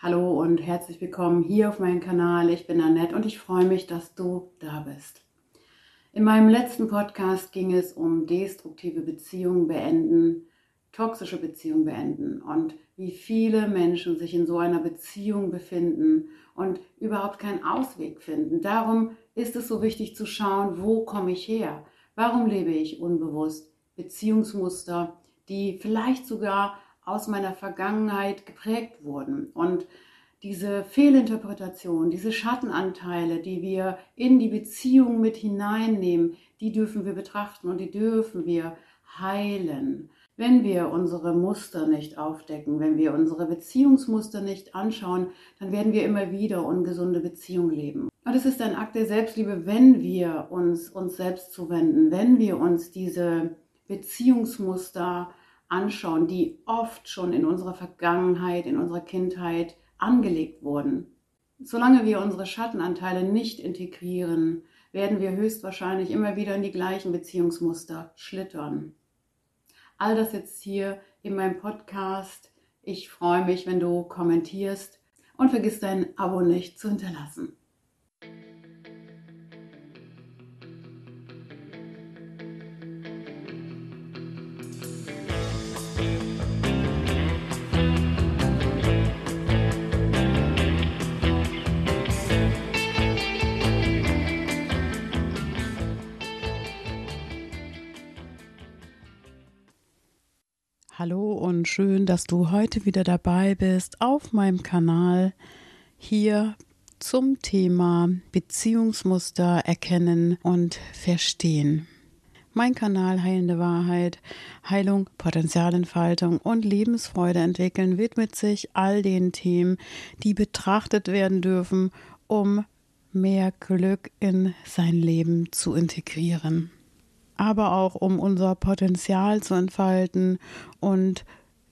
Hallo und herzlich willkommen hier auf meinem Kanal. Ich bin Annette und ich freue mich, dass du da bist. In meinem letzten Podcast ging es um destruktive Beziehungen beenden, toxische Beziehungen beenden und wie viele Menschen sich in so einer Beziehung befinden und überhaupt keinen Ausweg finden. Darum ist es so wichtig zu schauen, wo komme ich her? Warum lebe ich unbewusst Beziehungsmuster, die vielleicht sogar aus meiner Vergangenheit geprägt wurden. Und diese Fehlinterpretation, diese Schattenanteile, die wir in die Beziehung mit hineinnehmen, die dürfen wir betrachten und die dürfen wir heilen. Wenn wir unsere Muster nicht aufdecken, wenn wir unsere Beziehungsmuster nicht anschauen, dann werden wir immer wieder ungesunde Beziehungen leben. Und es ist ein Akt der Selbstliebe, wenn wir uns uns selbst zuwenden, wenn wir uns diese Beziehungsmuster anschauen, die oft schon in unserer Vergangenheit, in unserer Kindheit angelegt wurden. Solange wir unsere Schattenanteile nicht integrieren, werden wir höchstwahrscheinlich immer wieder in die gleichen Beziehungsmuster schlittern. All das jetzt hier in meinem Podcast. Ich freue mich, wenn du kommentierst und vergiss dein Abo nicht zu hinterlassen. Hallo und schön, dass du heute wieder dabei bist auf meinem Kanal hier zum Thema Beziehungsmuster erkennen und verstehen. Mein Kanal Heilende Wahrheit, Heilung, Potenzialentfaltung und Lebensfreude entwickeln widmet sich all den Themen, die betrachtet werden dürfen, um mehr Glück in sein Leben zu integrieren aber auch um unser Potenzial zu entfalten. Und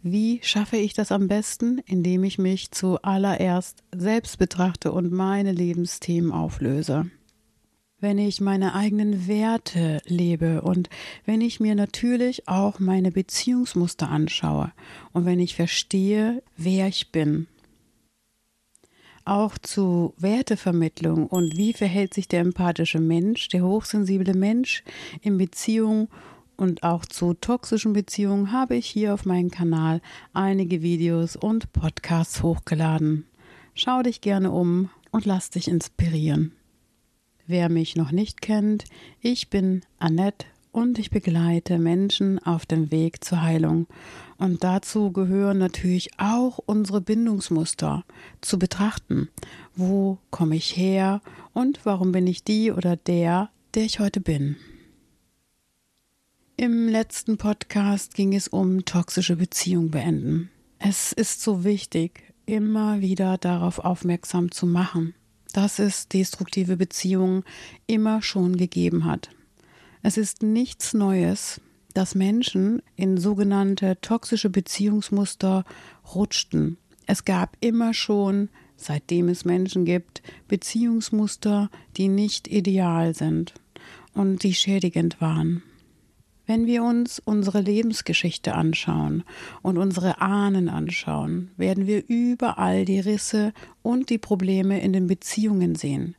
wie schaffe ich das am besten? Indem ich mich zuallererst selbst betrachte und meine Lebensthemen auflöse. Wenn ich meine eigenen Werte lebe und wenn ich mir natürlich auch meine Beziehungsmuster anschaue und wenn ich verstehe, wer ich bin auch zu Wertevermittlung und wie verhält sich der empathische Mensch, der hochsensible Mensch in Beziehung und auch zu toxischen Beziehungen habe ich hier auf meinem Kanal einige Videos und Podcasts hochgeladen. Schau dich gerne um und lass dich inspirieren. Wer mich noch nicht kennt, ich bin Annette und ich begleite Menschen auf dem Weg zur Heilung. Und dazu gehören natürlich auch unsere Bindungsmuster zu betrachten. Wo komme ich her und warum bin ich die oder der, der ich heute bin? Im letzten Podcast ging es um toxische Beziehungen beenden. Es ist so wichtig, immer wieder darauf aufmerksam zu machen, dass es destruktive Beziehungen immer schon gegeben hat. Es ist nichts Neues, dass Menschen in sogenannte toxische Beziehungsmuster rutschten. Es gab immer schon, seitdem es Menschen gibt, Beziehungsmuster, die nicht ideal sind und die schädigend waren. Wenn wir uns unsere Lebensgeschichte anschauen und unsere Ahnen anschauen, werden wir überall die Risse und die Probleme in den Beziehungen sehen,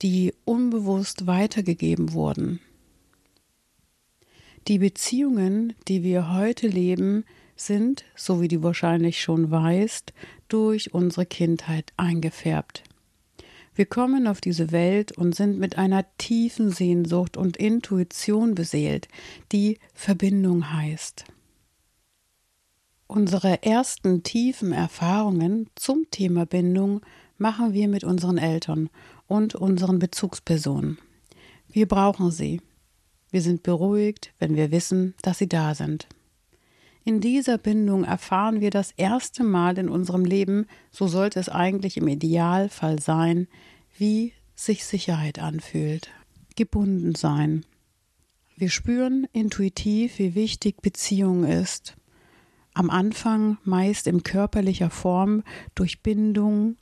die unbewusst weitergegeben wurden. Die Beziehungen, die wir heute leben, sind, so wie du wahrscheinlich schon weißt, durch unsere Kindheit eingefärbt. Wir kommen auf diese Welt und sind mit einer tiefen Sehnsucht und Intuition beseelt, die Verbindung heißt. Unsere ersten tiefen Erfahrungen zum Thema Bindung machen wir mit unseren Eltern und unseren Bezugspersonen. Wir brauchen sie. Wir sind beruhigt, wenn wir wissen, dass sie da sind. In dieser Bindung erfahren wir das erste Mal in unserem Leben, so sollte es eigentlich im Idealfall sein, wie sich Sicherheit anfühlt. Gebunden sein. Wir spüren intuitiv, wie wichtig Beziehung ist. Am Anfang meist in körperlicher Form durch Bindung,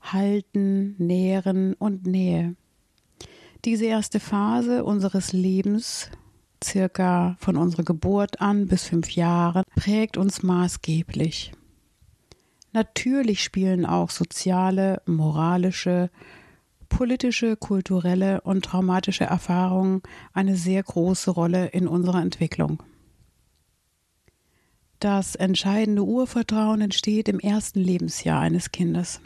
Halten, Nähren und Nähe. Diese erste Phase unseres Lebens, circa von unserer Geburt an bis fünf Jahre, prägt uns maßgeblich. Natürlich spielen auch soziale, moralische, politische, kulturelle und traumatische Erfahrungen eine sehr große Rolle in unserer Entwicklung. Das entscheidende Urvertrauen entsteht im ersten Lebensjahr eines Kindes.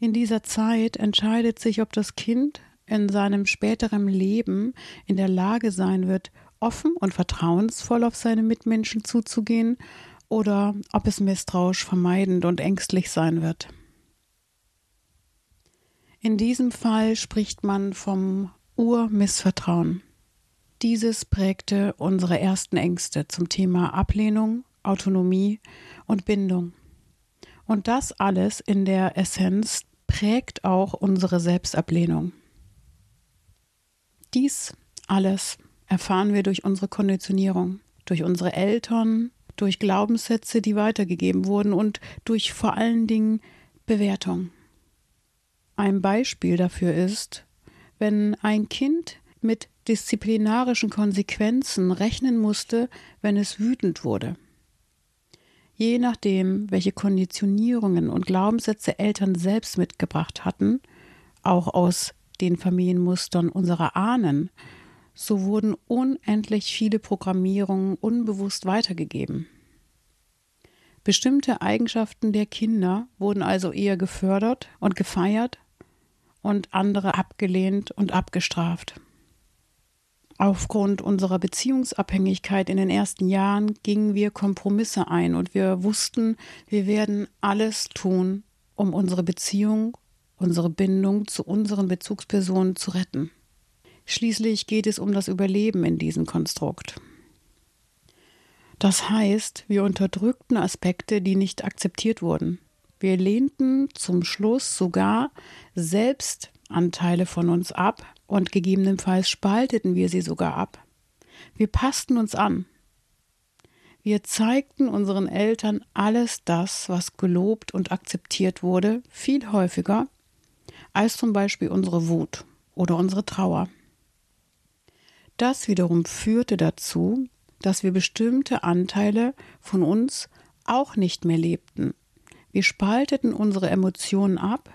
In dieser Zeit entscheidet sich, ob das Kind in seinem späteren Leben in der Lage sein wird, offen und vertrauensvoll auf seine Mitmenschen zuzugehen oder ob es misstrauisch, vermeidend und ängstlich sein wird. In diesem Fall spricht man vom Urmissvertrauen. Dieses prägte unsere ersten Ängste zum Thema Ablehnung, Autonomie und Bindung. Und das alles in der Essenz prägt auch unsere Selbstablehnung. Dies alles erfahren wir durch unsere Konditionierung, durch unsere Eltern, durch Glaubenssätze, die weitergegeben wurden und durch vor allen Dingen Bewertung. Ein Beispiel dafür ist, wenn ein Kind mit disziplinarischen Konsequenzen rechnen musste, wenn es wütend wurde. Je nachdem, welche Konditionierungen und Glaubenssätze Eltern selbst mitgebracht hatten, auch aus den Familienmustern unserer Ahnen, so wurden unendlich viele Programmierungen unbewusst weitergegeben. Bestimmte Eigenschaften der Kinder wurden also eher gefördert und gefeiert und andere abgelehnt und abgestraft. Aufgrund unserer Beziehungsabhängigkeit in den ersten Jahren gingen wir Kompromisse ein und wir wussten, wir werden alles tun, um unsere Beziehung, unsere Bindung zu unseren Bezugspersonen zu retten. Schließlich geht es um das Überleben in diesem Konstrukt. Das heißt, wir unterdrückten Aspekte, die nicht akzeptiert wurden. Wir lehnten zum Schluss sogar selbst Anteile von uns ab und gegebenenfalls spalteten wir sie sogar ab. Wir passten uns an. Wir zeigten unseren Eltern alles das, was gelobt und akzeptiert wurde, viel häufiger als zum Beispiel unsere Wut oder unsere Trauer. Das wiederum führte dazu, dass wir bestimmte Anteile von uns auch nicht mehr lebten. Wir spalteten unsere Emotionen ab,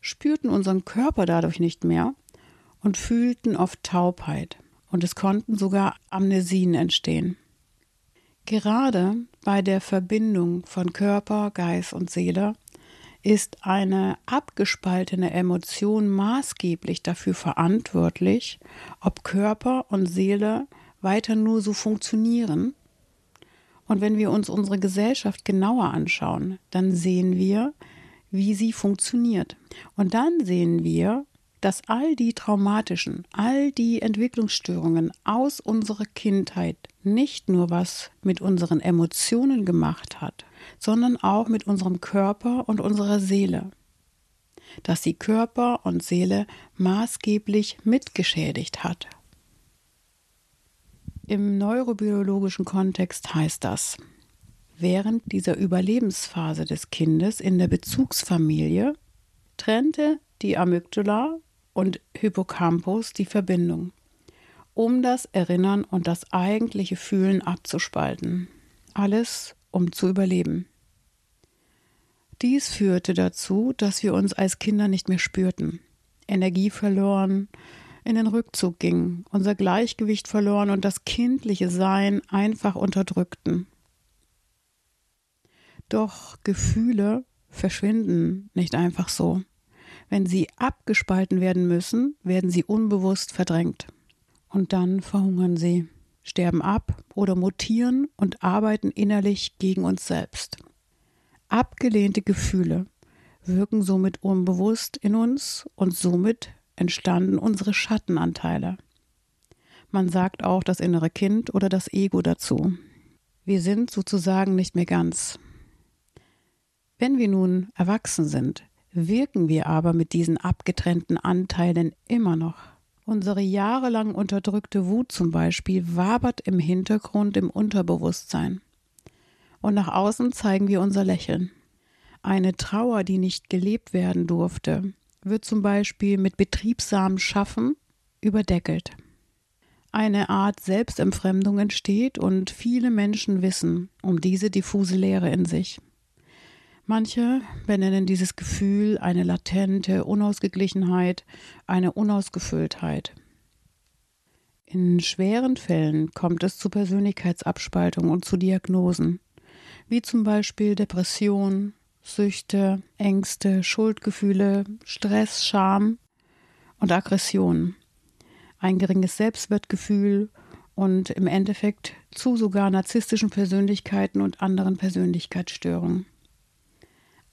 spürten unseren Körper dadurch nicht mehr und fühlten oft Taubheit. Und es konnten sogar Amnesien entstehen. Gerade bei der Verbindung von Körper, Geist und Seele ist eine abgespaltene Emotion maßgeblich dafür verantwortlich, ob Körper und Seele weiter nur so funktionieren. Und wenn wir uns unsere Gesellschaft genauer anschauen, dann sehen wir, wie sie funktioniert. Und dann sehen wir, dass all die traumatischen, all die Entwicklungsstörungen aus unserer Kindheit nicht nur was mit unseren Emotionen gemacht hat, sondern auch mit unserem Körper und unserer Seele. Dass sie Körper und Seele maßgeblich mitgeschädigt hat. Im neurobiologischen Kontext heißt das, während dieser Überlebensphase des Kindes in der Bezugsfamilie trennte die Amygdala und Hippocampus die Verbindung, um das Erinnern und das eigentliche Fühlen abzuspalten. Alles um zu überleben. Dies führte dazu, dass wir uns als Kinder nicht mehr spürten, Energie verloren, in den Rückzug gingen, unser Gleichgewicht verloren und das kindliche Sein einfach unterdrückten. Doch Gefühle verschwinden nicht einfach so. Wenn sie abgespalten werden müssen, werden sie unbewusst verdrängt. Und dann verhungern sie sterben ab oder mutieren und arbeiten innerlich gegen uns selbst. Abgelehnte Gefühle wirken somit unbewusst in uns und somit entstanden unsere Schattenanteile. Man sagt auch das innere Kind oder das Ego dazu. Wir sind sozusagen nicht mehr ganz. Wenn wir nun erwachsen sind, wirken wir aber mit diesen abgetrennten Anteilen immer noch. Unsere jahrelang unterdrückte Wut zum Beispiel wabert im Hintergrund im Unterbewusstsein. Und nach außen zeigen wir unser Lächeln. Eine Trauer, die nicht gelebt werden durfte, wird zum Beispiel mit betriebsamem Schaffen überdeckelt. Eine Art Selbstentfremdung entsteht und viele Menschen wissen um diese diffuse Leere in sich. Manche benennen dieses Gefühl eine latente Unausgeglichenheit, eine Unausgefülltheit. In schweren Fällen kommt es zu Persönlichkeitsabspaltung und zu Diagnosen, wie zum Beispiel Depression, Süchte, Ängste, Schuldgefühle, Stress, Scham und Aggression, ein geringes Selbstwertgefühl und im Endeffekt zu sogar narzisstischen Persönlichkeiten und anderen Persönlichkeitsstörungen.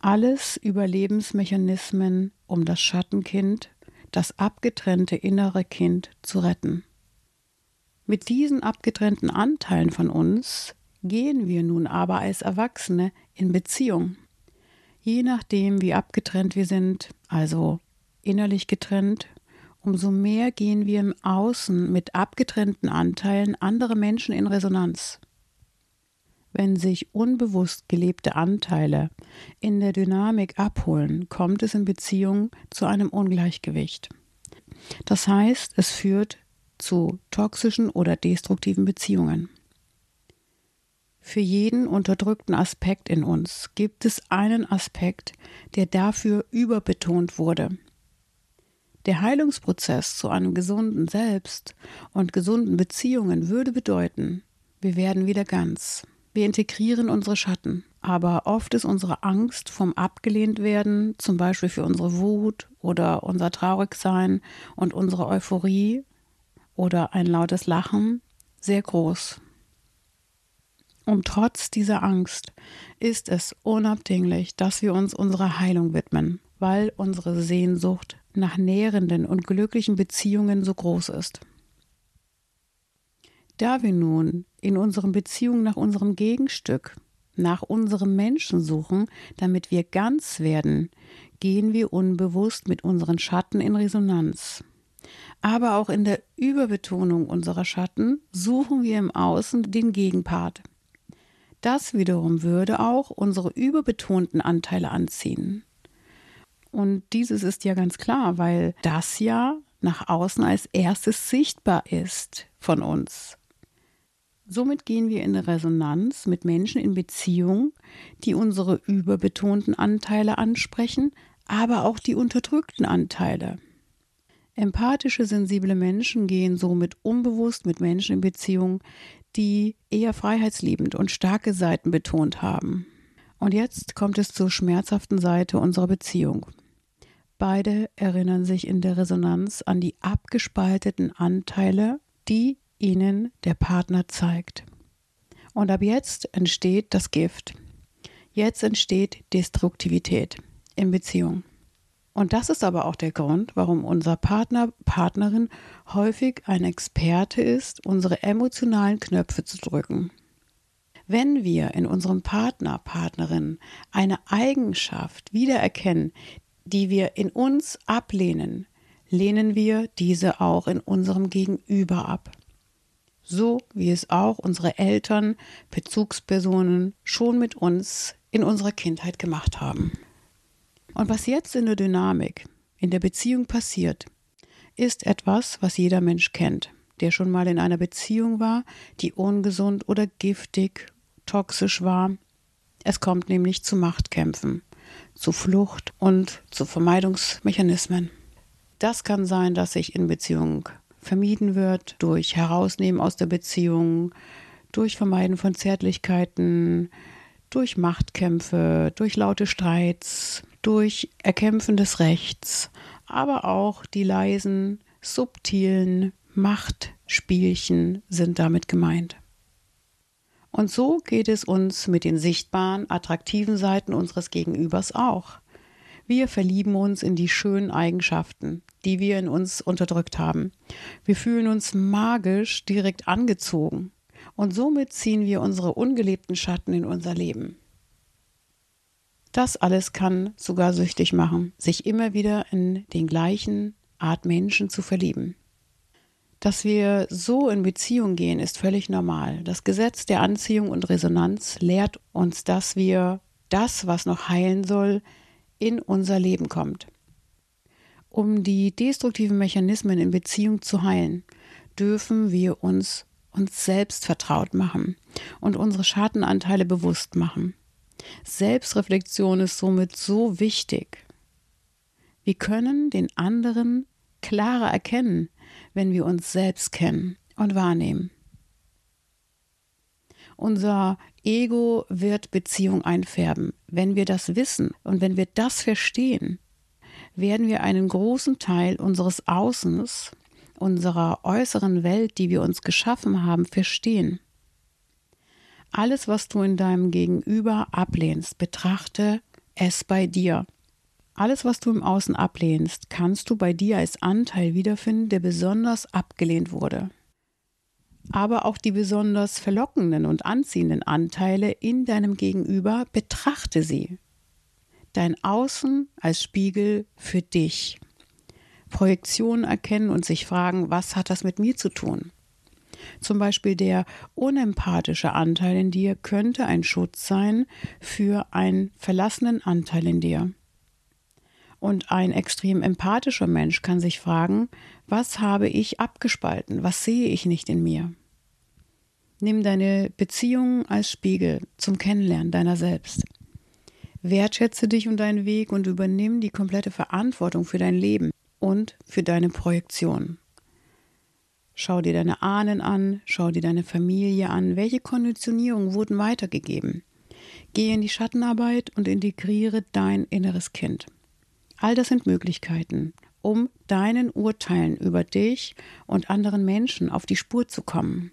Alles Überlebensmechanismen, um das Schattenkind, das abgetrennte innere Kind zu retten. Mit diesen abgetrennten Anteilen von uns gehen wir nun aber als Erwachsene in Beziehung. Je nachdem, wie abgetrennt wir sind, also innerlich getrennt, umso mehr gehen wir im Außen mit abgetrennten Anteilen anderer Menschen in Resonanz. Wenn sich unbewusst gelebte Anteile in der Dynamik abholen, kommt es in Beziehung zu einem Ungleichgewicht. Das heißt, es führt zu toxischen oder destruktiven Beziehungen. Für jeden unterdrückten Aspekt in uns gibt es einen Aspekt, der dafür überbetont wurde. Der Heilungsprozess zu einem gesunden Selbst und gesunden Beziehungen würde bedeuten, wir werden wieder ganz. Wir integrieren unsere Schatten. Aber oft ist unsere Angst vom Abgelehntwerden, zum Beispiel für unsere Wut oder unser Traurigsein und unsere Euphorie oder ein lautes Lachen, sehr groß. Und trotz dieser Angst ist es unabdinglich, dass wir uns unserer Heilung widmen, weil unsere Sehnsucht nach nährenden und glücklichen Beziehungen so groß ist. Da wir nun in unseren Beziehungen nach unserem Gegenstück, nach unserem Menschen suchen, damit wir ganz werden, gehen wir unbewusst mit unseren Schatten in Resonanz. Aber auch in der Überbetonung unserer Schatten suchen wir im Außen den Gegenpart. Das wiederum würde auch unsere überbetonten Anteile anziehen. Und dieses ist ja ganz klar, weil das ja nach außen als erstes sichtbar ist von uns. Somit gehen wir in Resonanz mit Menschen in Beziehung, die unsere überbetonten Anteile ansprechen, aber auch die unterdrückten Anteile. Empathische, sensible Menschen gehen somit unbewusst mit Menschen in Beziehung, die eher freiheitsliebend und starke Seiten betont haben. Und jetzt kommt es zur schmerzhaften Seite unserer Beziehung. Beide erinnern sich in der Resonanz an die abgespalteten Anteile, die ihnen der Partner zeigt. Und ab jetzt entsteht das Gift. Jetzt entsteht Destruktivität in Beziehung. Und das ist aber auch der Grund, warum unser Partner, Partnerin häufig ein Experte ist, unsere emotionalen Knöpfe zu drücken. Wenn wir in unserem Partner, Partnerin eine Eigenschaft wiedererkennen, die wir in uns ablehnen, lehnen wir diese auch in unserem Gegenüber ab. So wie es auch unsere Eltern, Bezugspersonen schon mit uns in unserer Kindheit gemacht haben. Und was jetzt in der Dynamik, in der Beziehung passiert, ist etwas, was jeder Mensch kennt, der schon mal in einer Beziehung war, die ungesund oder giftig, toxisch war. Es kommt nämlich zu Machtkämpfen, zu Flucht und zu Vermeidungsmechanismen. Das kann sein, dass sich in Beziehung vermieden wird durch Herausnehmen aus der Beziehung, durch Vermeiden von Zärtlichkeiten, durch Machtkämpfe, durch laute Streits, durch Erkämpfen des Rechts, aber auch die leisen, subtilen Machtspielchen sind damit gemeint. Und so geht es uns mit den sichtbaren, attraktiven Seiten unseres Gegenübers auch. Wir verlieben uns in die schönen Eigenschaften, die wir in uns unterdrückt haben. Wir fühlen uns magisch direkt angezogen. Und somit ziehen wir unsere ungelebten Schatten in unser Leben. Das alles kann sogar süchtig machen, sich immer wieder in den gleichen Art Menschen zu verlieben. Dass wir so in Beziehung gehen, ist völlig normal. Das Gesetz der Anziehung und Resonanz lehrt uns, dass wir das, was noch heilen soll, in unser Leben kommt. Um die destruktiven Mechanismen in Beziehung zu heilen, dürfen wir uns uns selbst vertraut machen und unsere Schattenanteile bewusst machen. Selbstreflexion ist somit so wichtig. Wir können den anderen klarer erkennen, wenn wir uns selbst kennen und wahrnehmen. Unser Ego wird Beziehung einfärben. Wenn wir das wissen und wenn wir das verstehen, werden wir einen großen Teil unseres Außens, unserer äußeren Welt, die wir uns geschaffen haben, verstehen. Alles, was du in deinem Gegenüber ablehnst, betrachte es bei dir. Alles, was du im Außen ablehnst, kannst du bei dir als Anteil wiederfinden, der besonders abgelehnt wurde. Aber auch die besonders verlockenden und anziehenden Anteile in deinem Gegenüber betrachte sie. Dein Außen als Spiegel für dich. Projektionen erkennen und sich fragen, was hat das mit mir zu tun? Zum Beispiel der unempathische Anteil in dir könnte ein Schutz sein für einen verlassenen Anteil in dir. Und ein extrem empathischer Mensch kann sich fragen, was habe ich abgespalten, was sehe ich nicht in mir? Nimm deine Beziehungen als Spiegel zum Kennenlernen deiner selbst. Wertschätze dich und deinen Weg und übernimm die komplette Verantwortung für dein Leben und für deine Projektion. Schau dir deine Ahnen an, schau dir deine Familie an, welche Konditionierungen wurden weitergegeben. Gehe in die Schattenarbeit und integriere dein inneres Kind. All das sind Möglichkeiten, um deinen Urteilen über dich und anderen Menschen auf die Spur zu kommen.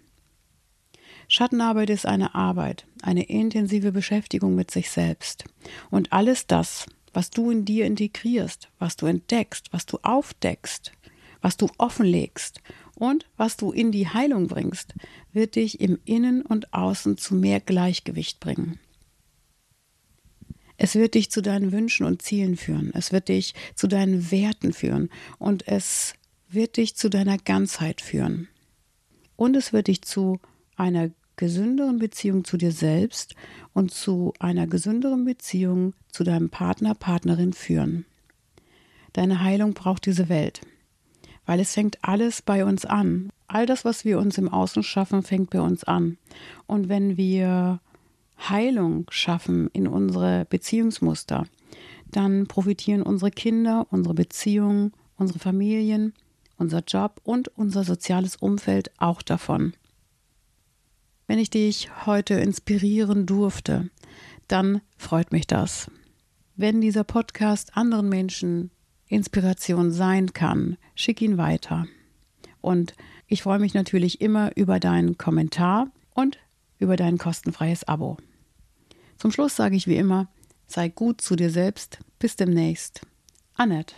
Schattenarbeit ist eine Arbeit, eine intensive Beschäftigung mit sich selbst. Und alles das, was du in dir integrierst, was du entdeckst, was du aufdeckst, was du offenlegst und was du in die Heilung bringst, wird dich im Innen und Außen zu mehr Gleichgewicht bringen. Es wird dich zu deinen Wünschen und Zielen führen. Es wird dich zu deinen Werten führen. Und es wird dich zu deiner Ganzheit führen. Und es wird dich zu einer gesünderen Beziehung zu dir selbst und zu einer gesünderen Beziehung zu deinem Partner, Partnerin führen. Deine Heilung braucht diese Welt weil es fängt alles bei uns an. All das, was wir uns im Außen schaffen, fängt bei uns an. Und wenn wir Heilung schaffen in unsere Beziehungsmuster, dann profitieren unsere Kinder, unsere Beziehungen, unsere Familien, unser Job und unser soziales Umfeld auch davon. Wenn ich dich heute inspirieren durfte, dann freut mich das. Wenn dieser Podcast anderen Menschen Inspiration sein kann, schick ihn weiter. Und ich freue mich natürlich immer über deinen Kommentar und über dein kostenfreies Abo. Zum Schluss sage ich wie immer, sei gut zu dir selbst. Bis demnächst. Annette.